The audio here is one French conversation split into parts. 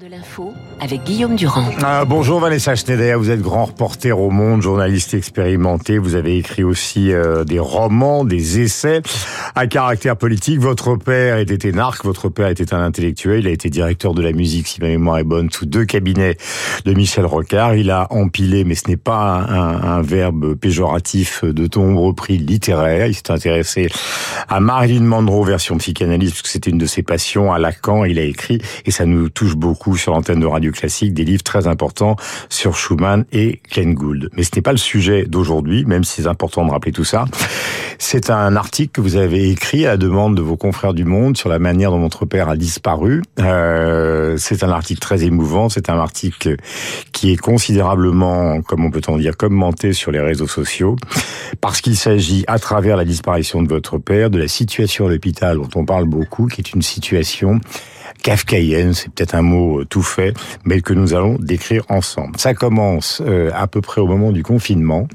de l'info avec Guillaume Durand. Ah, bonjour Vanessa Schneider, vous êtes grand reporter au Monde, journaliste expérimenté. Vous avez écrit aussi euh, des romans, des essais à caractère politique. Votre père était énarque, votre père était un intellectuel. Il a été directeur de la musique, si ma mémoire est bonne, sous deux cabinets de Michel Rocard. Il a empilé, mais ce n'est pas un, un, verbe péjoratif, de nombreux prix littéraires. Il s'est intéressé à Marilyn Monroe, version psychanalyste, parce que c'était une de ses passions. À Lacan, il a écrit, et ça nous touche beaucoup sur l'antenne de Radio Classique, des livres très importants sur Schumann et Glenn Gould. Mais ce n'est pas le sujet d'aujourd'hui, même si c'est important de rappeler tout ça. C'est un article que vous avez écrit à la demande de vos confrères du Monde sur la manière dont votre père a disparu. Euh, c'est un article très émouvant, c'est un article qui est considérablement, comme on peut en dire, commenté sur les réseaux sociaux, parce qu'il s'agit, à travers la disparition de votre père, de la situation à l'hôpital dont on parle beaucoup, qui est une situation kafkaïenne, c'est peut-être un mot euh, tout fait, mais que nous allons décrire ensemble. Ça commence euh, à peu près au moment du confinement.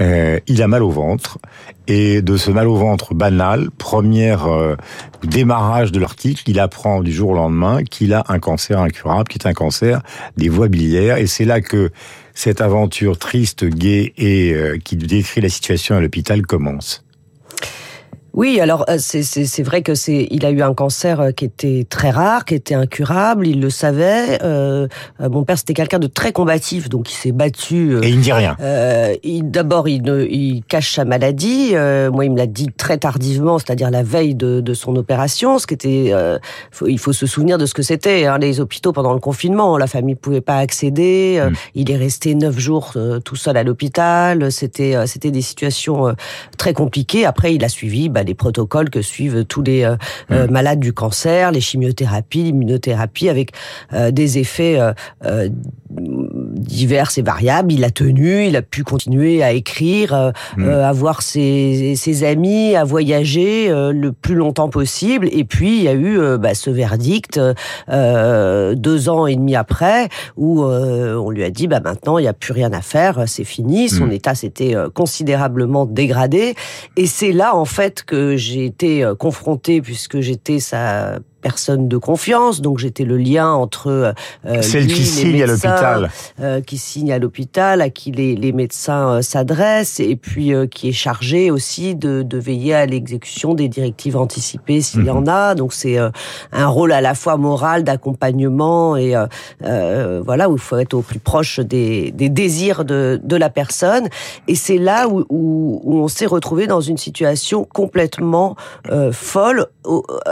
Euh, il a mal au ventre et de ce mal au ventre banal, première démarrage de l'article, il apprend du jour au lendemain qu'il a un cancer incurable, qui est un cancer des voies biliaires, et c'est là que cette aventure triste, gaie et qui décrit la situation à l'hôpital commence. Oui, alors euh, c'est vrai que c'est il a eu un cancer euh, qui était très rare, qui était incurable, il le savait. Euh, euh mon père c'était quelqu'un de très combatif, donc il s'est battu. Et il ne dit rien. Euh, D'abord il, il cache sa maladie. moi il me l'a dit très tardivement, c'est-à-dire la veille de, de, son opération, ce qui était. Faut, il faut se souvenir de ce que c'était hein, les hôpitaux pendant le confinement. La famille pouvait pas accéder. Mm. Il est resté neuf jours tout seul à l'hôpital. C'était c'était des situations très compliquées. Après il a suivi. Bah, les protocoles que suivent tous les euh, euh, mmh. malades du cancer, les chimiothérapies, l'immunothérapie, avec euh, des effets divers et variables. Il a tenu, il a pu continuer à écrire, mmh. à voir ses, ses, amis, à voyager le plus longtemps possible. Et puis il y a eu bah, ce verdict deux ans et demi après où on lui a dit bah maintenant il n'y a plus rien à faire, c'est fini. Son mmh. état s'était considérablement dégradé. Et c'est là en fait que j'ai été euh, confrontée puisque j'étais sa personne de confiance, donc j'étais le lien entre euh, celle qui signe à l'hôpital, euh, qui signe à l'hôpital, à qui les, les médecins euh, s'adressent, et puis euh, qui est chargé aussi de, de veiller à l'exécution des directives anticipées s'il y en mhm. a. Donc c'est un rôle à la fois moral d'accompagnement et voilà où il faut être au plus proche des, des désirs de, de la personne. Et c'est là où, où, où on s'est retrouvé dans une situation complètement folle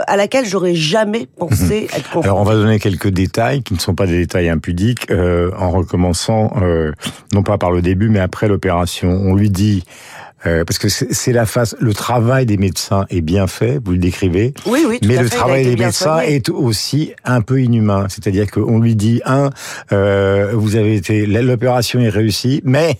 à laquelle j'aurais jamais jamais pensé mhm. Alors on va donner quelques détails qui ne sont pas des détails impudiques euh, en recommençant euh, non pas par le début mais après l'opération. On lui dit euh, parce que c'est la phase, le travail des médecins est bien fait, vous le décrivez. Oui, oui. mais le travail des médecins est aussi un peu inhumain. C'est-à-dire qu'on lui dit un, euh, vous avez été, l'opération est réussie, mais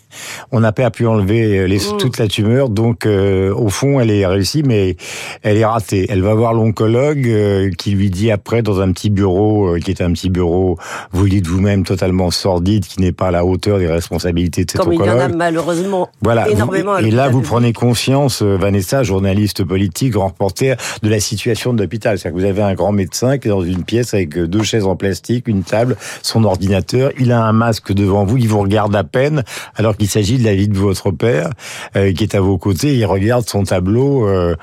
on n'a pas pu enlever les, mm. toute la tumeur, donc euh, au fond elle est réussie, mais elle est ratée. Elle va voir l'oncologue euh, qui lui dit après dans un petit bureau qui est un petit bureau, vous le dites vous-même totalement sordide, qui n'est pas à la hauteur des responsabilités de cet Comme oncologue. Il y en a malheureusement voilà, énormément. et là vous prenez conscience, euh, Vanessa, journaliste politique, grand reporter, de la situation de l'hôpital. C'est-à-dire que vous avez un grand médecin qui est dans une pièce avec euh, deux chaises en plastique, une table, son ordinateur, il a un masque devant vous, il vous regarde à peine, alors qu'il s'agit de la vie de votre père, euh, qui est à vos côtés, il regarde son tableau, euh,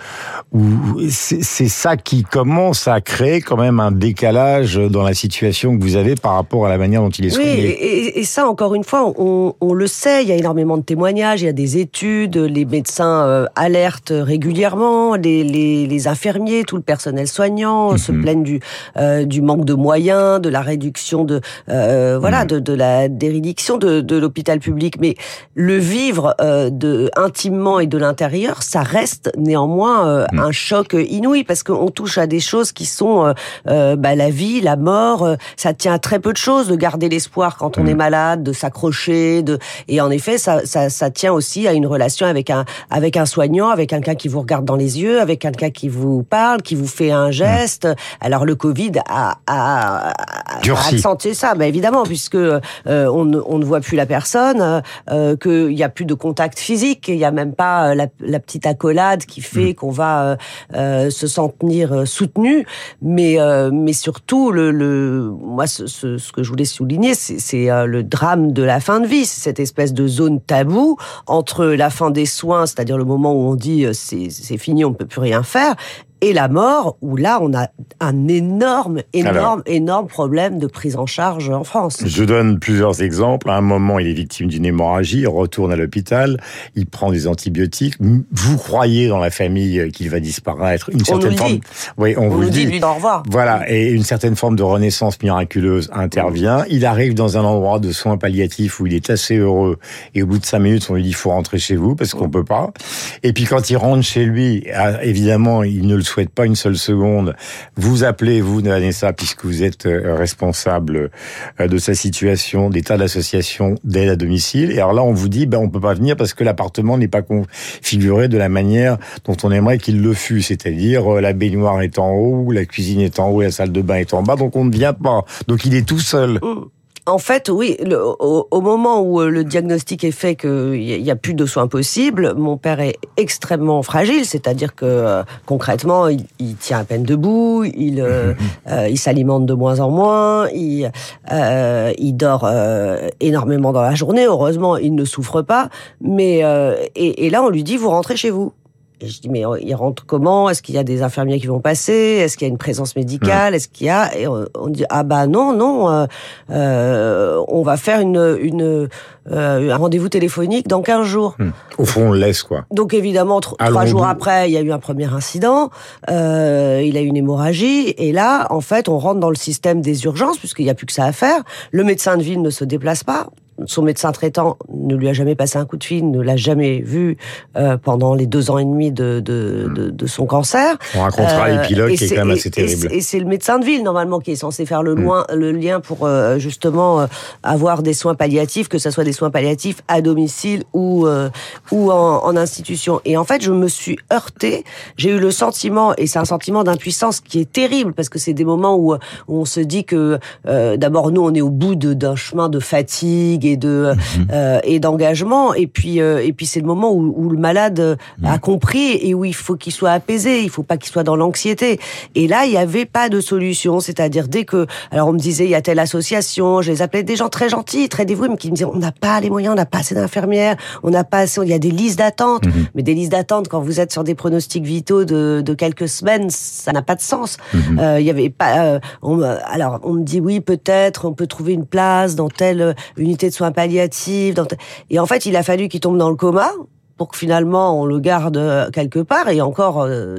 où c'est ça qui commence à créer quand même un décalage dans la situation que vous avez par rapport à la manière dont il est soigné. Oui, et, et ça, encore une fois, on, on le sait, il y a énormément de témoignages, il y a des études, les médecins euh, alertent régulièrement, les, les, les, infirmiers, tout le personnel soignant se mhm. plaignent du, euh, du manque de moyens, de la réduction de euh, voilà mhm. de, de, la dérédiction de, de l'hôpital public. Mais le vivre euh, de intimement et de l'intérieur, ça reste néanmoins euh, mhm. un choc inouï parce qu'on touche à des choses qui sont bah, la vie, la mort. ça tient à très peu de choses de garder l'espoir quand on est malade, de s'accrocher, de et en effet ça, ça, ça tient aussi à une relation avec avec un avec un soignant, avec quelqu'un qui vous regarde dans les yeux, avec quelqu'un qui vous parle, qui vous fait un geste. Alors le Covid a, a, a accentué ça, mais évidemment, puisque euh, on, ne, on, ne voit plus la personne, euh, qu'il n'y a plus de contact physique, il n'y a même pas la, la, petite accolade qui fait mm. qu'on va euh, se sentir soutenu, mais mais surtout le, le moi ce, ce, ce, que je voulais souligner, c'est le drame de la fin de vie, cette espèce de zone taboue entre la fin des soins, c'est-à-dire le moment où on dit c'est fini, on ne peut plus rien faire, et la mort, où là, on a un énorme, énorme, énorme problème de prise en charge en France. Je donne plusieurs exemples. À un moment, il est victime d'une hémorragie, il retourne à l'hôpital, il prend des antibiotiques. Vous croyez dans la famille qu'il va disparaître Une certaine on forme. Dit. Oui, on, vous dit. Lui, au revoir. Voilà, et une certaine forme de renaissance miraculeuse intervient. Il arrive dans un endroit de soins palliatifs où il est assez heureux, et au bout de cinq minutes, on lui dit il faut rentrer chez vous parce qu'on peut pas. Et puis quand il rentre chez lui, ah, évidemment, il ne le souhaite pas une seule seconde, vous appelez, vous, Vanessa, puisque vous êtes euh, responsable euh, de sa situation, d'état d'association d'aide à domicile. Et alors là, on vous dit, ben, on peut pas venir parce que l'appartement n'est pas configuré de la manière dont on aimerait qu'il le fût. C'est-à-dire, euh, la baignoire est en haut, la cuisine est en haut et la salle de bain est en bas, donc on ne vient pas. Donc il est tout seul. Oh. En fait, oui, le, au, moment où euh, le diagnostic est fait qu'il n'y a, plus de soins possibles, mon père est extrêmement fragile, c'est-à-dire que euh, concrètement, il, tient à peine debout, il, euh, il s'alimente de moins en moins, il, il dort énormément dans la journée. Heureusement, il ne souffre pas, mais et, et là, on lui dit vous rentrez chez vous. Et je dis, mais il rentre comment? Est-ce qu'il y a des infirmiers qui vont passer? Est-ce qu'il y a une présence médicale? Est-ce qu'il y a Et on, dit, ah bah non, non, euh, euh on va faire une, une euh, un rendez-vous téléphonique dans 15 jours. Hmm. Au fond, on laisse, quoi. Donc évidemment, trois jours après, il y a eu un premier incident, euh, il a eu une hémorragie, et là, en fait, on rentre dans le système des urgences, puisqu'il n'y a plus que ça à faire. Le médecin de ville ne se déplace pas, son médecin traitant ne lui a jamais passé un coup de fil, ne l'a jamais vu euh, pendant les deux ans et demi de, de, hmm. de, de son cancer. On racontera euh, l'épilogue qui est, quand même assez terrible. Et c'est le médecin de ville normalement qui est censé faire le, hmm. loin, le lien pour euh, justement euh, avoir des soins palliatifs, que ce soit des soins palliatifs à domicile ou ou en, en, institution. Et en fait, je me suis heurtée. J'ai eu le sentiment, et c'est un sentiment d'impuissance qui est terrible parce que c'est des moments où, où, on se dit que d'abord nous on est au bout d'un chemin de fatigue et de mhm. euh, et d'engagement. Et puis euh, et puis c'est le moment où, où le malade a mhm. compris et où il faut qu'il soit apaisé. Il faut pas qu'il soit dans l'anxiété. Et là, il y avait pas de solution. C'est-à-dire dès que alors on me disait il y a telle association, je les appelais des gens très gentils, très dévoués, mais qui me disaient on n'a pas les moyens, on n'a pas assez d'infirmières, on n'a pas assez, il y a des listes d'attente. Mhm. Mais des listes d'attente quand vous êtes sur des pronostics vitaux de, de quelques semaines, ça n'a pas de sens. Euh, il y avait pas. on, alors on me dit oui peut-être on peut trouver une place dans telle unité de soins palliatifs. Et en fait, il a fallu qu'il tombe dans le coma pour que finalement on le garde euh, quelque part. Et encore, euh,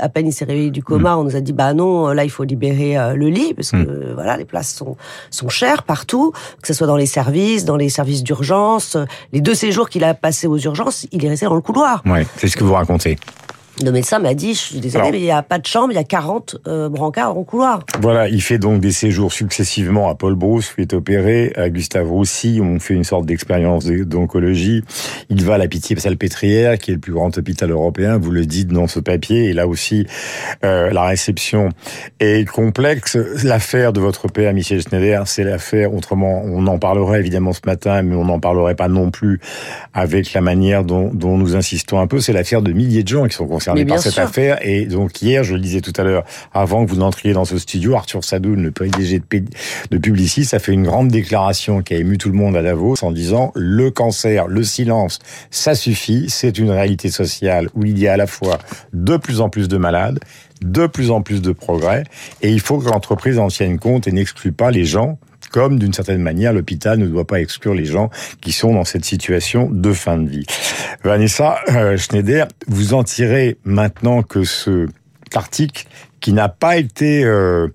à peine il s'est réveillé du coma, mm. on nous a dit bah non, là il faut libérer euh, le lit parce que mm. voilà les places sont sont chères partout, que ce soit dans les services, dans les services d'urgence. Les deux séjours qu'il a passés aux urgences, il est resté dans le couloir. Ouais, c'est ce que vous racontez. Le médecin m'a dit, je suis désolé, mais il n'y a pas de chambre, il y a 40 euh, brancards en couloir. Voilà, il fait donc des séjours successivement à Paul Brousse, où il est opéré, à Gustave Roussy, où on fait une sorte d'expérience d'oncologie. Il va à la Pitié-Salpêtrière, qui est le plus grand hôpital européen, vous le dites dans ce papier, et là aussi, euh, la réception est complexe. L'affaire de votre père, Michel Schneider, c'est l'affaire, autrement, on en parlerait évidemment ce matin, mais on n'en parlerait pas non plus avec la manière dont, dont nous insistons un peu, c'est l'affaire de milliers de gens qui sont concernés par cette affaire. Et donc hier, je le disais tout à l'heure, avant que vous n'entriez dans ce studio, Arthur Sadoun, le PDG de, de Publicis, a fait une grande déclaration qui a ému tout le monde à Davos en disant le cancer, le silence, ça suffit. C'est une réalité sociale où il y a à la fois de plus en plus de malades, de plus en plus de progrès, et il faut que l'entreprise en tienne compte et n'exclue pas les gens comme d'une certaine manière l'hôpital ne doit pas exclure les gens qui sont dans cette situation de fin de vie. Vanessa euh, Schneider, vous en tirez maintenant que ce article qui n'a pas été euh,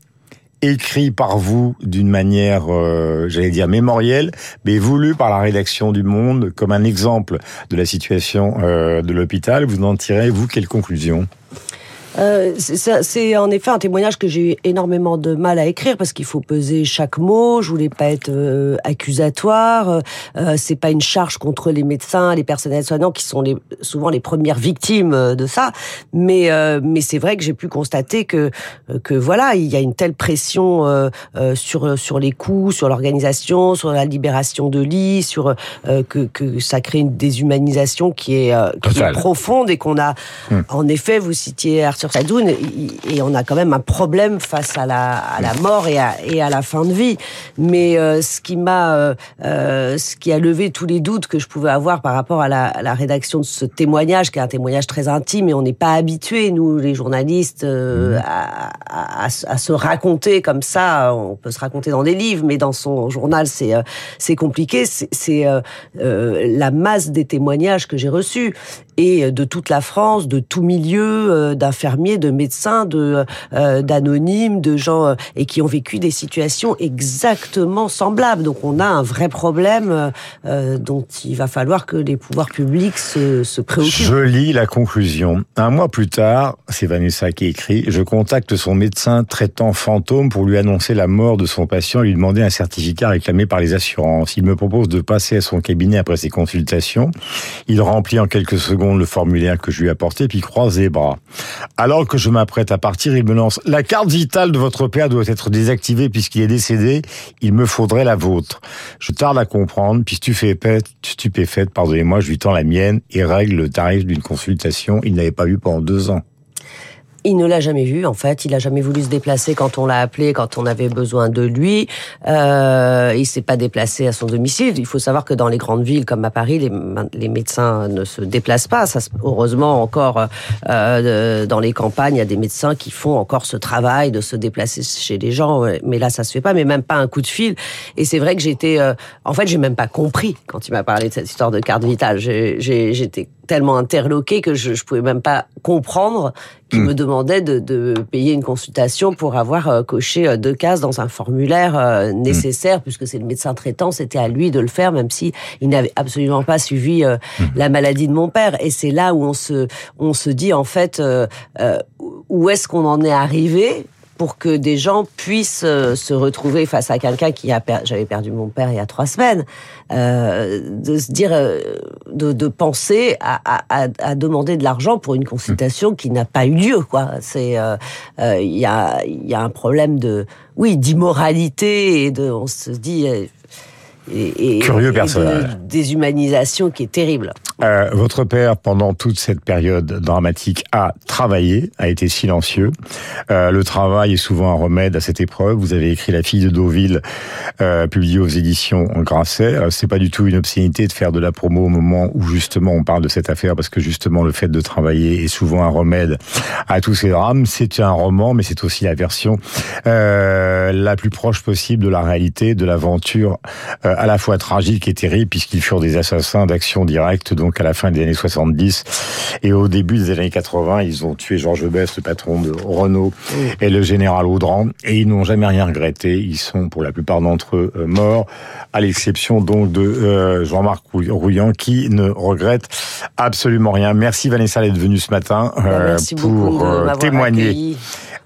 écrit par vous d'une manière, euh, j'allais dire mémorielle, mais voulu par la rédaction du Monde comme un exemple de la situation de l'hôpital. Vous en tirez, vous, quelle conclusion? Euh, c'est en effet un témoignage que j'ai eu énormément de mal à écrire parce qu'il faut peser chaque mot. Je voulais pas être euh, accusatoire. Euh, c'est pas une charge contre les médecins, les personnels soignants qui sont les, souvent les premières victimes euh, de ça. Mais mais c'est vrai que j'ai pu constater que que voilà, il y a une telle pression sur sur les coûts, sur l'organisation, sur la libération de lits, sur que que ça crée une déshumanisation qui est, qui est profonde et qu'on a hum. en effet vous citiez sur Sadoun et on a quand même un problème face à la, à la mort et à, et à la fin de vie. Mais euh, ce qui m'a, euh, euh, ce qui a levé tous les doutes que je pouvais avoir par rapport à la, à la, rédaction de ce témoignage, qui est un témoignage très intime, et on n'est pas habitués nous les journalistes mmh. à, à, à, se raconter comme ça. On peut se raconter dans des livres, mais dans son journal c'est c'est compliqué. C'est la masse des témoignages que j'ai reçus et de toute la France, de tout milieu, d'infirmiers de médecins, de euh, d'anonymes, de gens euh, et qui ont vécu des situations exactement semblables. Donc on a un vrai problème euh, dont il va falloir que les pouvoirs publics se, se préoccupent. Je lis la conclusion. Un mois plus tard, c'est Vanessa qui écrit, je contacte son médecin traitant fantôme pour lui annoncer la mort de son patient et lui demander un certificat réclamé par les assurances. Il me propose de passer à son cabinet après ses consultations. Il remplit en quelques secondes le formulaire que je lui ai apporté puis croise les bras. Alors que je m'apprête à partir, il me lance La carte vitale de votre père doit être désactivée puisqu'il est décédé. Il me faudrait la vôtre. Je tarde à comprendre, puis stupéfaite, stupéfaite, pardonnez-moi, je lui tends la mienne et règle le tarif d'une consultation. Il n'avait pas vu pendant deux ans. Il ne l'a jamais vu, en fait. Il a jamais voulu se déplacer quand on l'a appelé, quand on avait besoin de lui. Euh, il s'est pas déplacé à son domicile. Il faut savoir que dans les grandes villes, comme à Paris, les, médecins ne se déplacent pas. Heureusement, encore euh, dans les campagnes, il y a des médecins qui font encore ce travail de se déplacer chez les gens. Mais là, ça se fait pas. Mais même pas un coup de fil. Et c'est vrai que j'étais, euh, en fait, j'ai même pas compris quand il m'a parlé de cette histoire de carte vitale. J'étais tellement interloqué que je, je pouvais même pas comprendre qu'il hmm. me demandait de, de, payer une consultation pour avoir euh, coché euh, deux cases dans un formulaire euh, hmm. nécessaire, puisque c'est le médecin traitant, c'était à lui de le faire, même si il n'avait absolument pas suivi hmm. la maladie de mon père. Et c'est là où on se, on se dit en fait où est-ce qu'on en est arrivé pour que des gens puissent euh, se retrouver face à quelqu'un qui a j'avais perdu mon père il y a trois semaines, euh, de se dire, euh, de, de, penser à, à, à, demander de l'argent pour une consultation qui n'a pas eu lieu, quoi. C'est, euh, il y a, il y a un problème de, oui, d'immoralité et de, on se dit et, Curieux personnage. De déshumanisation qui est terrible. Euh, votre père, pendant toute cette période dramatique, a travaillé, a été silencieux. Euh, le travail est souvent un remède à cette épreuve. Vous avez écrit La fille de Deauville, euh, publié aux éditions Grasset. Euh, c'est pas du tout une obscénité de faire de la promo au moment où justement on parle de cette affaire, parce que justement le fait de travailler est souvent un remède à tous ces drames. C'est un roman, mais c'est aussi la version la plus proche possible de la réalité, de l'aventure à la fois tragique et terrible, puisqu'ils furent des assassins d'action directe, à la fin des années 70. Et au début des années 80, ils ont tué Georges Best, le patron de Renault, et le général Audran, et ils n'ont jamais rien regretté. Ils sont, pour la plupart d'entre eux, euh, morts, à l'exception donc de euh, Jean-Marc Rouillant, qui ne regrette absolument rien. Merci Vanessa d'être venue ce matin bah, pour témoigner.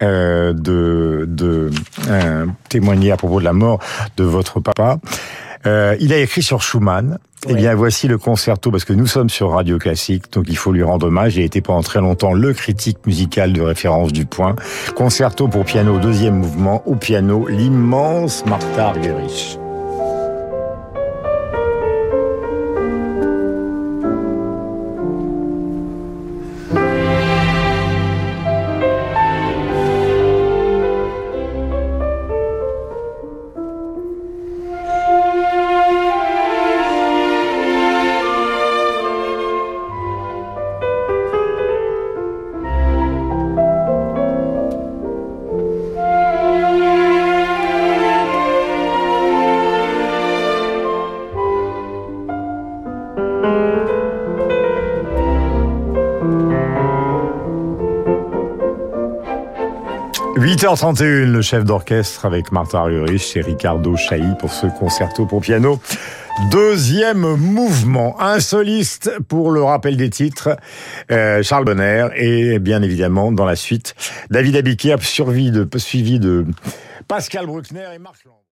Euh, de, de euh, témoigner à propos de la mort de votre papa. Euh, il a écrit sur Schumann. Eh bien, voici le concerto, parce que nous sommes sur Radio Classique, donc il faut lui rendre hommage. Il a été pendant très longtemps le critique musical de référence du point. Concerto pour piano, deuxième mouvement, au piano, l'immense Martha Argerich. 8h31, le chef d'orchestre avec Martha Argerich et Ricardo Chailly pour ce concerto pour piano. Deuxième mouvement, un soliste pour le rappel des titres, euh, Charles Bonner, et bien évidemment dans la suite, David Abiquier, suivi de, suivi de Pascal Bruckner et Marc.